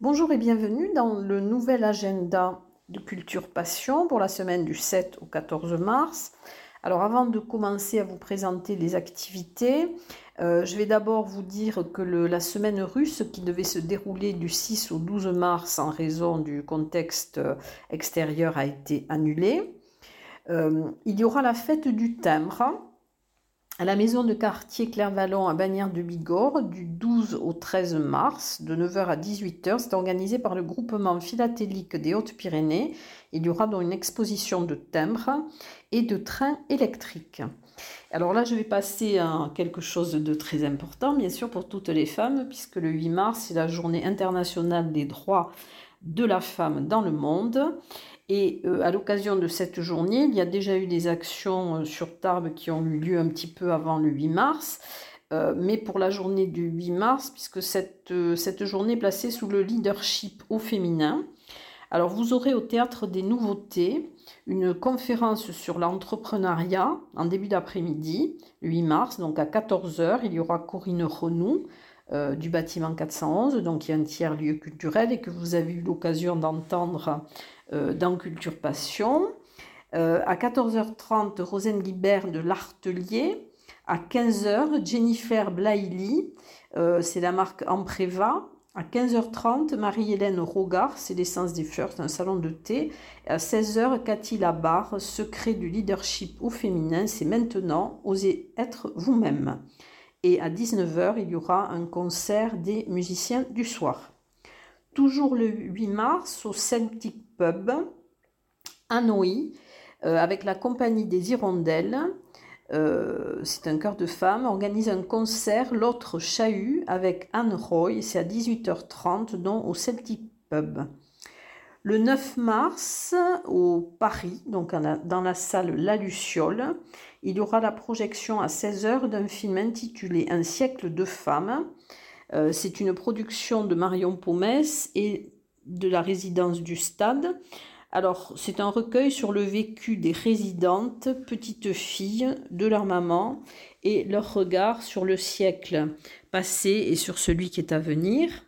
Bonjour et bienvenue dans le nouvel agenda de Culture Passion pour la semaine du 7 au 14 mars. Alors avant de commencer à vous présenter les activités, euh, je vais d'abord vous dire que la semaine russe qui devait se dérouler du 6 au 12 mars en raison du contexte euh, extérieur a été annulée. Euh, il y aura la fête du timbre à la maison de quartier Clairvallon à Bagnères de Bigorre du 12 au 13 mars de 9h à 18h. C'est organisé par le groupement philatélique des Hautes-Pyrénées. Il y aura donc une exposition de timbres et de trains électriques. Alors là, je vais passer à quelque chose de très important, bien sûr, pour toutes les femmes, puisque le 8 mars, c'est la journée internationale des droits de la femme dans le monde. Et euh, à l'occasion de cette journée, il y a déjà eu des actions euh, sur Tarbes qui ont eu lieu un petit peu avant le 8 mars. Euh, mais pour la journée du 8 mars, puisque cette, cette journée est placée sous le leadership au féminin. Alors vous aurez au théâtre des nouveautés une conférence sur l'entrepreneuriat en début d'après-midi, le 8 mars, donc à 14h. Il y aura Corinne Renou, du bâtiment 411, donc il y a un tiers lieu culturel et que vous avez eu l'occasion d'entendre euh, dans Culture Passion. Euh, à 14h30, Rosane Guibert de l'Artelier. À 15h, Jennifer Blaili, euh, c'est la marque Ampréva. À 15h30, Marie-Hélène Rogard, c'est l'essence des fleurs, un salon de thé. À 16h, Cathy Labarre, secret du leadership au féminin, c'est maintenant, osez être vous-même. Et à 19h, il y aura un concert des musiciens du soir. Toujours le 8 mars, au Celtic Pub à euh, avec la compagnie des Hirondelles. Euh, c'est un cœur de femme, organise un concert, l'autre chahut, avec Anne Roy, c'est à 18h30, dont au Celtic Pub. Le 9 mars, au Paris, donc dans la salle La Luciole, il y aura la projection à 16h d'un film intitulé Un siècle de femmes. Euh, c'est une production de Marion Pomès et de la résidence du stade. Alors, c'est un recueil sur le vécu des résidentes, petites filles, de leur maman et leur regard sur le siècle passé et sur celui qui est à venir.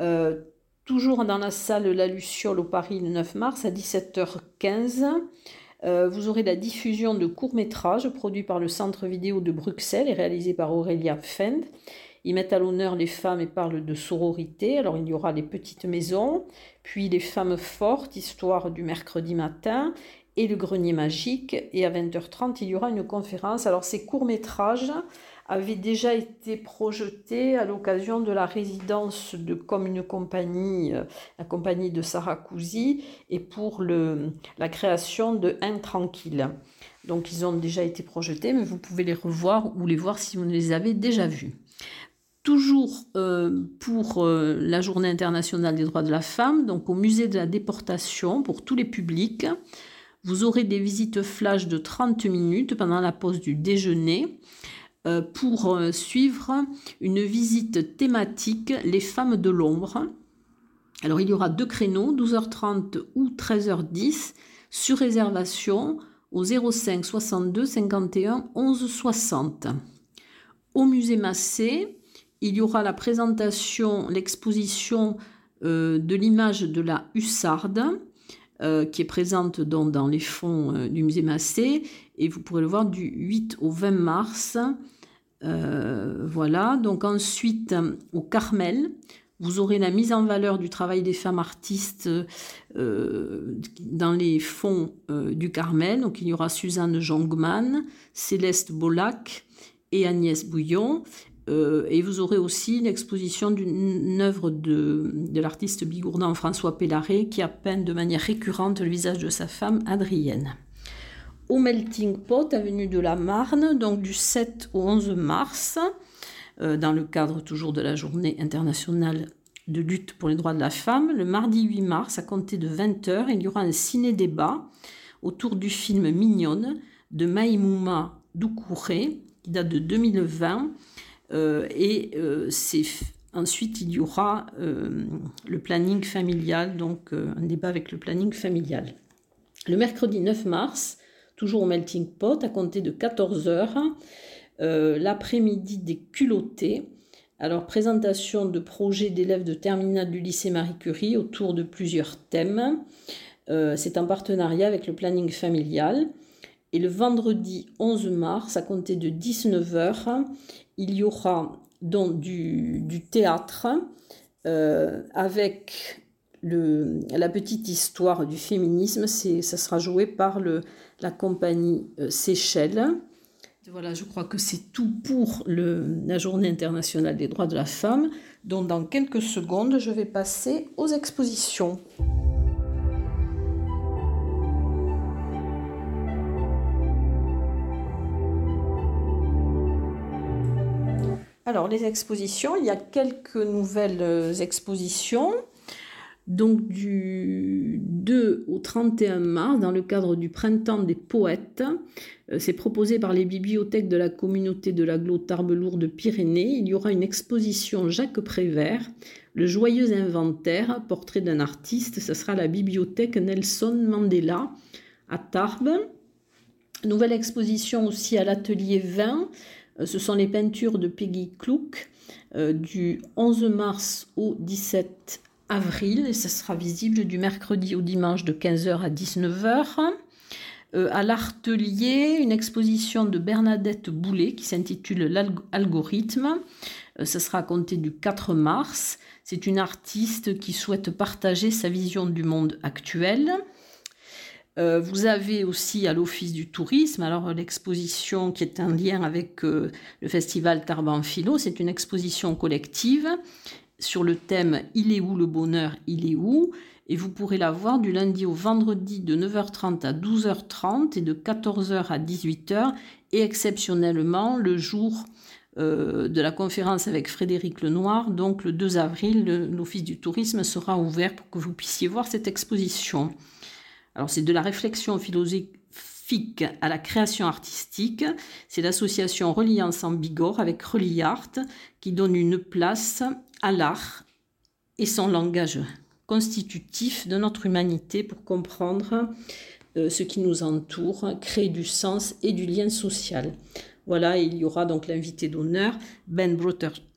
Euh, toujours dans la salle La Luciole au Paris le 9 mars à 17h15. Euh, vous aurez la diffusion de courts-métrages produits par le Centre vidéo de Bruxelles et réalisés par Aurélia Fend. Ils mettent à l'honneur les femmes et parlent de sororité. Alors il y aura les petites maisons, puis les femmes fortes, histoire du mercredi matin, et le grenier magique. Et à 20h30, il y aura une conférence. Alors ces courts-métrages avaient déjà été projetés à l'occasion de la résidence de Comme compagnie, euh, la compagnie de Sarah Cousy, et pour le, la création de Un Tranquille. Donc ils ont déjà été projetés, mais vous pouvez les revoir ou les voir si vous ne les avez déjà vus. Toujours euh, pour euh, la Journée internationale des droits de la femme, donc au musée de la déportation pour tous les publics, vous aurez des visites flash de 30 minutes pendant la pause du déjeuner pour suivre une visite thématique Les femmes de l'ombre. Alors il y aura deux créneaux, 12h30 ou 13h10, sur réservation au 05 62 51 11 60. Au musée Massé, il y aura la présentation, l'exposition euh, de l'image de la hussarde, euh, qui est présente dans les fonds euh, du musée Massé, et vous pourrez le voir du 8 au 20 mars. Voilà, donc ensuite au Carmel, vous aurez la mise en valeur du travail des femmes artistes dans les fonds du Carmel. Donc il y aura Suzanne Jongman, Céleste Bolac et Agnès Bouillon. Euh, et vous aurez aussi l'exposition d'une œuvre de, l'artiste bigourdan François Pellaret qui a peint de manière récurrente le visage de sa femme Adrienne. Au Melting Pot, avenue de la Marne, donc du 7 au 11 mars, euh, dans le cadre toujours de la journée internationale de lutte pour les droits de la femme, le mardi 8 mars, à compter de 20h, il y aura un ciné-débat autour du film Mignonne de Maïmouma Doucouré, qui date de 2020 euh, et euh, ensuite il y aura le planning familial, donc un débat avec le planning familial. Le mercredi 9 mars, toujours au Melting Pot, à compter de 14h, l'après-midi des culottés. Alors, présentation de projets d'élèves de terminale du lycée Marie Curie autour de plusieurs thèmes. C'est en partenariat avec le planning familial. Et le vendredi 11 mars, à compter de 19h, il y aura donc du, théâtre euh, avec la petite histoire du féminisme. Ça sera joué par la compagnie euh, Seychelles. Voilà, je crois que c'est tout pour la Journée internationale des droits de la femme. Donc dans quelques secondes, je vais passer aux expositions. Alors, les expositions, il y a quelques nouvelles euh, expositions. Donc, du 2 au 31 mars, dans le cadre du Printemps des poètes, euh, c'est proposé par les bibliothèques de la communauté de la Glotte Tarbes-Lourdes Pyrénées. Il y aura une exposition Jacques Prévert, le joyeux inventaire, portrait d'un artiste. Ce sera la bibliothèque Nelson Mandela à Tarbes. Nouvelle exposition aussi à l'atelier 20 euh, ce sont les peintures de Peggy Klook euh, du 11 mars au 17 avril et ça sera visible du mercredi au dimanche de 15h à 19h. Euh, à l'Artelier, une exposition de Bernadette Boulet qui s'intitule L'algorithme. ce sera à compter du 4 mars. C'est une artiste qui souhaite partager sa vision du monde actuel. Euh, vous avez aussi à l'Office du tourisme, alors l'exposition qui est en lien avec euh, le festival Tarban Philo, c'est une exposition collective sur le thème Il est où le bonheur? Il est où? Et vous pourrez la voir du lundi au vendredi de 9h30 à 12h30 et de 14h à 18h et exceptionnellement le jour euh, de la conférence avec Frédéric Lenoir, donc le 2 avril, l'Office du tourisme sera ouvert pour que vous puissiez voir cette exposition. Alors c'est de la réflexion philosophique à la création artistique. C'est l'association Reliance en Bigorre avec Reliart qui donne une place à l'art et son langage constitutif de notre humanité pour comprendre euh, ce qui nous entoure, créer du sens et du lien social. Voilà, il y aura donc l'invité d'honneur, Ben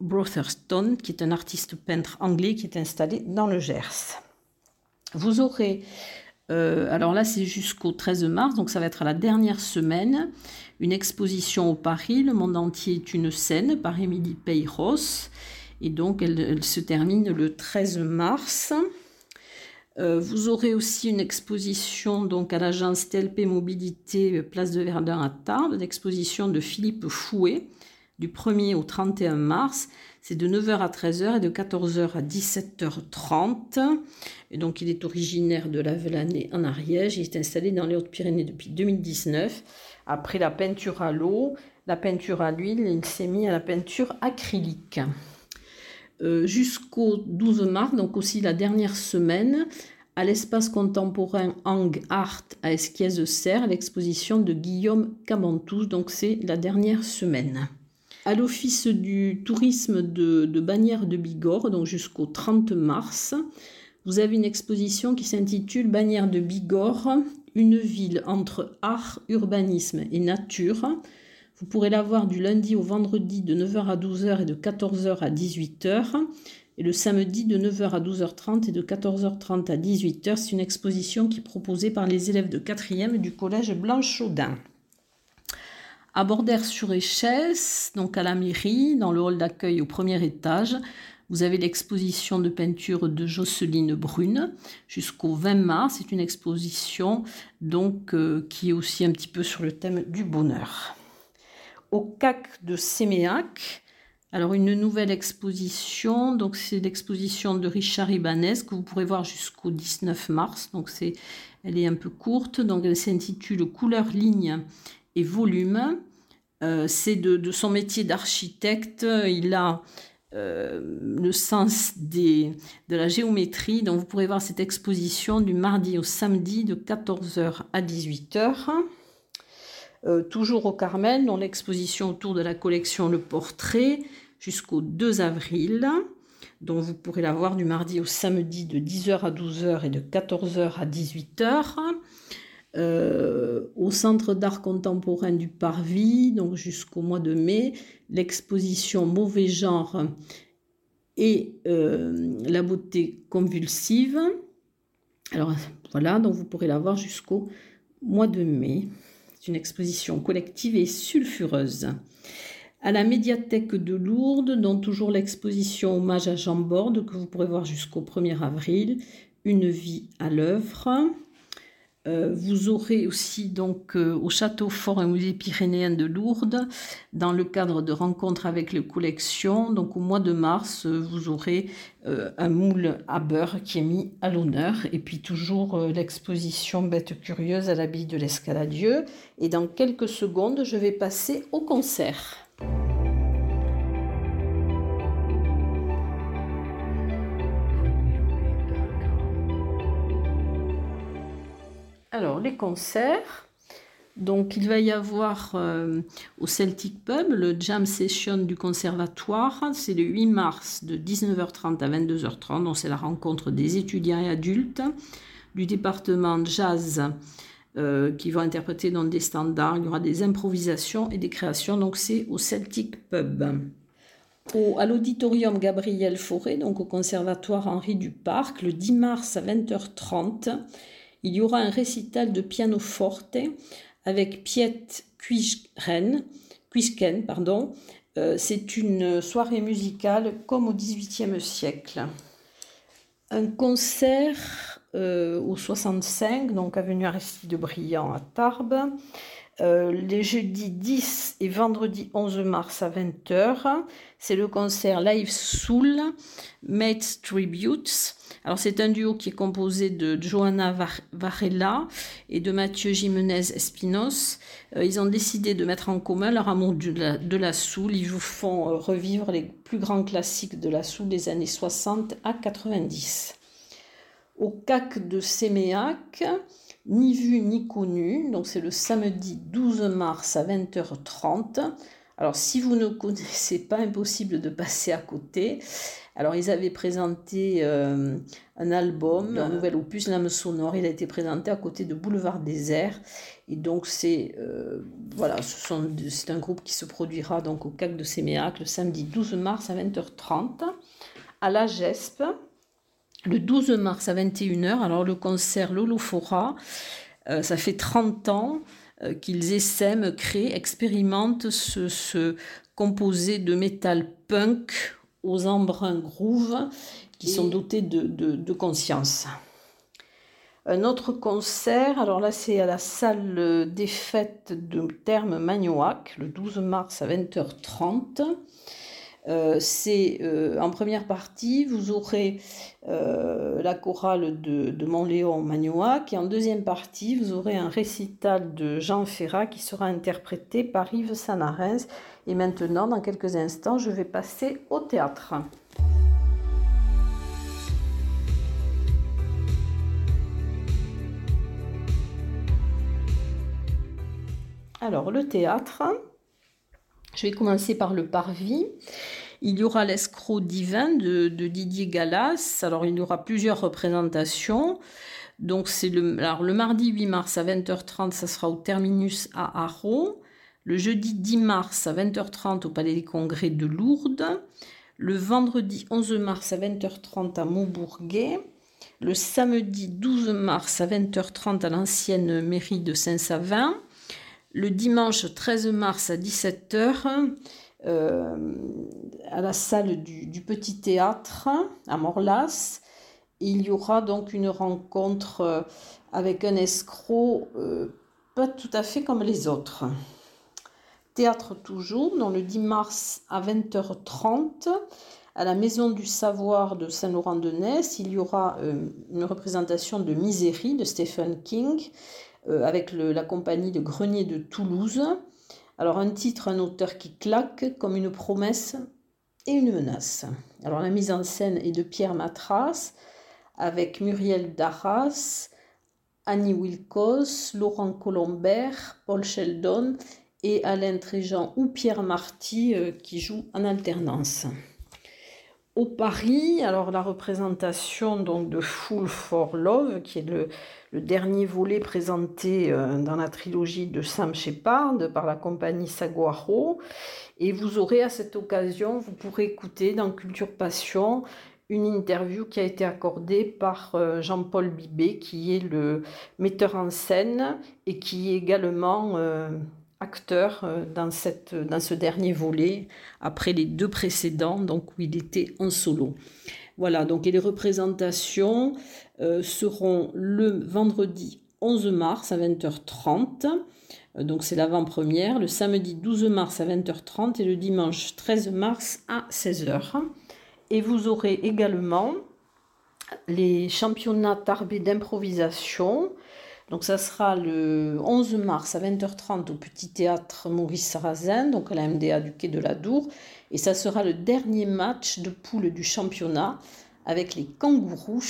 Brotherstone, qui est un artiste peintre anglais qui est installé dans le Gers. Vous aurez euh, alors là, c'est jusqu'au 13 mars, donc ça va être la dernière semaine. Une exposition au Paris, Le monde entier est une scène, par Émilie Peyros. Et donc, elle, se termine le 13 mars. Euh, vous aurez aussi une exposition à l'agence TLP Mobilité Place de Verdun à Tarbes, une exposition de Philippe Fouet du 1er au 31 mars. C'est de 9h à 13h et de 14h à 17h30. Et donc, il est originaire de la Velanée en Ariège. Il est installé dans les Hautes-Pyrénées depuis 2019. Après la peinture à l'eau, la peinture à l'huile, il s'est mis à la peinture acrylique. Euh, jusqu'au 12 mars, donc aussi la dernière semaine, à l'espace contemporain Hang Art à Esquiez-Serre, l'exposition de Guillaume Cabantous. Donc c'est la dernière semaine à l'Office du tourisme de, de Bagnères de Bigorre, donc jusqu'au 30 mars. Vous avez une exposition qui s'intitule Bagnères de Bigorre, une ville entre art, urbanisme et nature. Vous pourrez la voir du lundi au vendredi de 9h à 12h et de 14h à 18h. Et le samedi de 9h à 12h30 et de 14h30 à 18h. C'est une exposition qui est proposée par les élèves de 4e du collège Blanche-Chaudin. À Bordère-sur-Échesse, donc à la mairie, dans le hall d'accueil au premier étage, vous avez l'exposition de peinture de Jocelyne Brune jusqu'au 20 mars. C'est une exposition euh, qui est aussi un petit peu sur le thème du bonheur. Au CAC de Séméac, alors une nouvelle exposition, donc c'est l'exposition de Richard Ibanez que vous pourrez voir jusqu'au 19 mars. Donc elle est un peu courte, donc elle s'intitule Couleur, ligne et volume. Euh, c'est de, son métier d'architecte. Il a euh, le sens de la géométrie. Donc vous pourrez voir cette exposition du mardi au samedi de 14h à 18h. Euh, toujours au Carmel, dans l'exposition autour de la collection Le Portrait jusqu'au 2 avril. Donc vous pourrez la voir du mardi au samedi de 10h à 12h et de 14h à 18h. au Centre d'art contemporain du Parvis, donc jusqu'au mois de mai, l'exposition Mauvais genre et la beauté convulsive. Alors voilà, donc vous pourrez la voir jusqu'au mois de mai. Une exposition collective et sulfureuse. À la médiathèque de Lourdes, dont toujours l'exposition Hommage à Jean Borde, que vous pourrez voir jusqu'au 1er avril, Une vie à l'œuvre. Euh, vous aurez aussi donc euh, au Château Fort et Musée pyrénéen de Lourdes, dans le cadre de rencontres avec les collections, donc au mois de mars, euh, vous aurez un moule à beurre qui est mis à l'honneur, et puis toujours l'exposition Bête curieuse à l'habit de l'escaladieu. Et dans quelques secondes, je vais passer au concert. Alors, les concerts. Donc, il va y avoir euh, au Celtic Pub le jam session du conservatoire. C'est le 8 mars de 19h30 à 22h30. Donc, c'est la rencontre des étudiants et adultes du département jazz euh, qui vont interpréter dans des standards. Il y aura des improvisations et des créations. Donc, c'est au Celtic Pub. Au, à l'auditorium Gabriel Fauré, donc au conservatoire Henri Duparc, le 10 mars à 20h30 il y aura un récital de piano forte avec Piet Quisken. Pardon. Euh, c'est une soirée musicale comme au XVIIIe siècle. Un concert euh, au 65, donc avenue Aristide Briand à Tarbes. Euh, les jeudis 10 et vendredi 11 mars à 20h. C'est le concert Live Soul, Mates Tributes. Alors c'est un duo qui est composé de Johanna Varela et de Mathieu Jimenez Espinos. Euh, ils ont décidé de mettre en commun leur amour de la, de la soul. Ils vous font revivre les plus grands classiques de la soul des années 60 à 90. Au CAC de Séméac, ni vu ni connu. Donc c'est le samedi 12 mars à 20h30. Alors si vous ne connaissez pas, impossible de passer à côté. Alors ils avaient présenté euh, un album, un nouvel opus, L'âme sonore. Il a été présenté à côté de Boulevard Désert. Et donc c'est euh, voilà, c'est un groupe qui se produira donc au CAC de Séméac le samedi 12 mars à 20h30 à la GESP le 12 mars à 21h. Alors le concert Lolofora, euh, ça fait 30 ans euh, qu'ils essaiment, créent, expérimentent ce, composé de métal punk aux embruns groove qui sont dotés de, conscience. Un autre concert, alors là c'est à la salle des fêtes de Terme Magnoac, le 12 mars à 20h30. Euh, c'est euh, en première partie, vous aurez euh, la chorale de, de Montléon Magnoac et en deuxième partie, vous aurez un récital de Jean Ferrat qui sera interprété par Yves Sanarès. Et maintenant, dans quelques instants, je vais passer au théâtre. Alors, le théâtre, je vais commencer par le parvis. Il y aura l'escroc divin de, Didier Gallas. Alors, il y aura plusieurs représentations. Donc, c'est le, mardi 8 mars à 20h30, ça sera au terminus à Haro. Le jeudi 10 mars à 20h30 au Palais des Congrès de Lourdes. Le vendredi 11 mars à 20h30 à Montbourguet. Le samedi 12 mars à 20h30 à l'ancienne mairie de Saint-Savin le dimanche 13 mars à 17h euh, à la salle du, Petit Théâtre à Morlas. Il y aura donc une rencontre euh, avec un escroc euh, pas tout à fait comme les autres. Théâtre toujours, dans le 10 mars à 20h30, à la Maison du Savoir de Saint-Laurent-de-Ness, il y aura une représentation de Misérie de Stephen King euh, avec la compagnie de Grenier de Toulouse. Alors un titre, un auteur qui claque comme une promesse et une menace. Alors la mise en scène est de Pierre Matras avec Muriel Darras, Annie Wilkos, Laurent Colombert, Paul Sheldon et Alain Tréjean ou Pierre Marty euh, qui jouent en alternance. Au Paris, alors la représentation donc de Fool for Love, qui est le, dernier volet présenté euh, dans la trilogie de Sam Shepard par la compagnie Saguaro. Et vous aurez à cette occasion, vous pourrez écouter dans Culture Passion une interview qui a été accordée par euh, Jean-Paul Bibet, qui est le metteur en scène et qui est également euh, acteur euh, dans, cette, dans ce dernier volet, après les deux précédents, donc où il était en solo. Voilà, donc les représentations euh, seront le vendredi 11 mars à 20h30, euh, donc c'est l'avant-première, le samedi 12 mars à 20h30 et le dimanche 13 mars à 16h. Et vous aurez également les championnats tarbés d'improvisation donc ça sera le 11 mars à 20h30 au Petit Théâtre Maurice Sarrazin, donc à la MDA du Quai de la Dour. Et ça sera le dernier match de poule du championnat avec les kangourous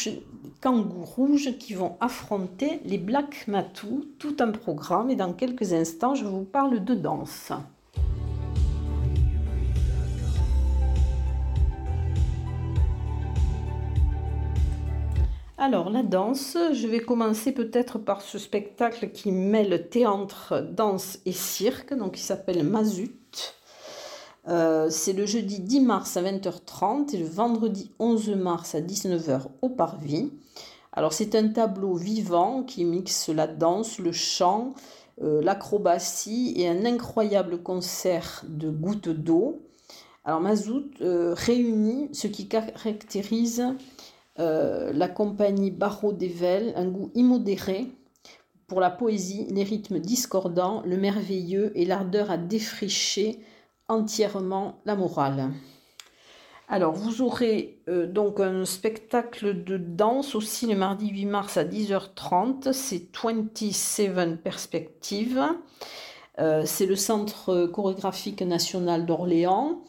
rouges, qui vont affronter les Black Matou, tout un programme. Et dans quelques instants, je vous parle de danse. Alors, la danse, je vais commencer peut-être par ce spectacle qui mêle théâtre, danse et cirque, donc il s'appelle Mazut. Euh, c'est le jeudi 10 mars à 20h30 et le vendredi 11 mars à 19h au Parvis. Alors, c'est un tableau vivant qui mixe la danse, le chant, euh, l'acrobatie et un incroyable concert de gouttes d'eau. Alors, Mazout euh, réunit ce qui caractérise euh, la compagnie Barreau d'Evel, un goût immodéré pour la poésie, les rythmes discordants, le merveilleux et l'ardeur à défricher entièrement la morale. Alors, vous aurez euh, donc un spectacle de danse aussi le mardi 8 mars à 10h30. C'est 27 Perspectives. Euh, c'est le Centre chorégraphique national d'Orléans.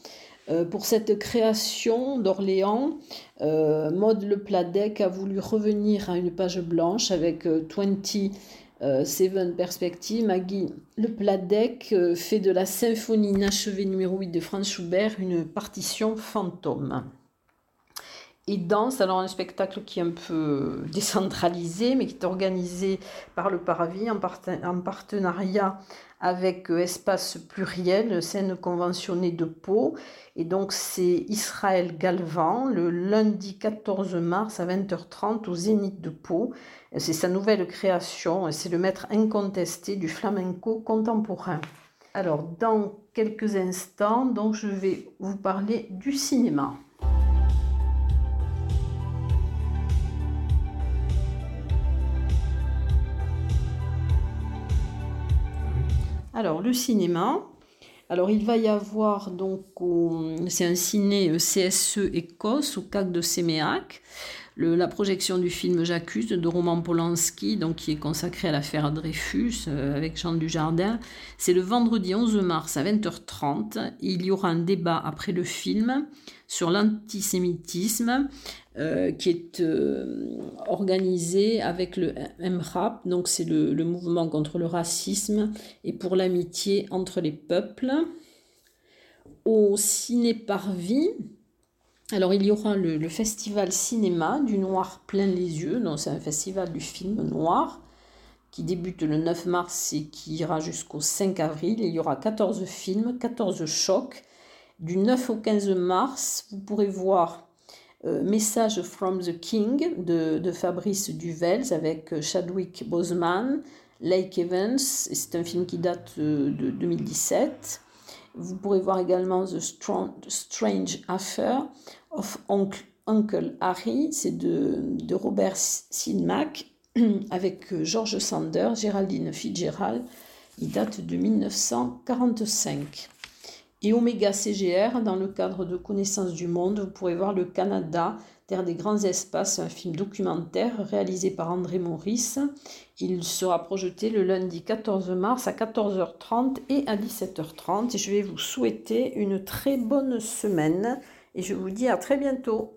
Euh, pour cette création d'Orléans, euh, Maud Le Pladec a voulu revenir à une page blanche avec 27 euh, perspectives. Maggie Le Pladec fait de la symphonie inachevée numéro 8 de Franz Schubert une partition fantôme. Et danse, alors un spectacle qui est un peu décentralisé, mais qui est organisé par le Paravis en partenariat avec euh, Espace Pluriel, scène conventionnée de Pau. Et donc c'est Israël Galvan le lundi 14 mars à 20h30 au Zénith de Pau. C'est sa nouvelle création, c'est le maître incontesté du flamenco contemporain. Alors dans quelques instants, donc je vais vous parler du cinéma. Alors, le cinéma. Alors, il va y avoir donc, c'est un ciné CSE Écosse au CAC de Séméac. La projection du film J'accuse de Roman Polanski, donc qui est consacré à l'affaire Dreyfus euh, avec Jean Dujardin. C'est le vendredi 11 mars à 20h30. Il y aura un débat après le film sur l'antisémitisme euh, qui est euh, organisé avec le MRAP, donc c'est le, mouvement contre le racisme et pour l'amitié entre les peuples. Au Ciné Parvis, alors il y aura le, festival cinéma du noir plein les yeux, donc c'est un festival du film noir qui débute le 9 mars et qui ira jusqu'au 5 avril. il y aura 14 films, 14 chocs. Du 9 au 15 mars, vous pourrez voir euh, Message from the King de, Fabrice Duvels avec euh, Chadwick Boseman, Lake Evans, c'est un film qui date euh, de 2017. Vous pourrez voir également The Strange Affair of Uncle, Harry, c'est de, de, Robert Sinmack avec George Sanders, Géraldine Fitzgerald, il date de 1945 et Oméga CGR dans le cadre de Connaissance du Monde. Vous pourrez voir le Canada, Terre des grands espaces, un film documentaire réalisé par André Maurice. Il sera projeté le lundi 14 mars à 14h30 et à 17h30. Et je vais vous souhaiter une très bonne semaine et je vous dis à très bientôt.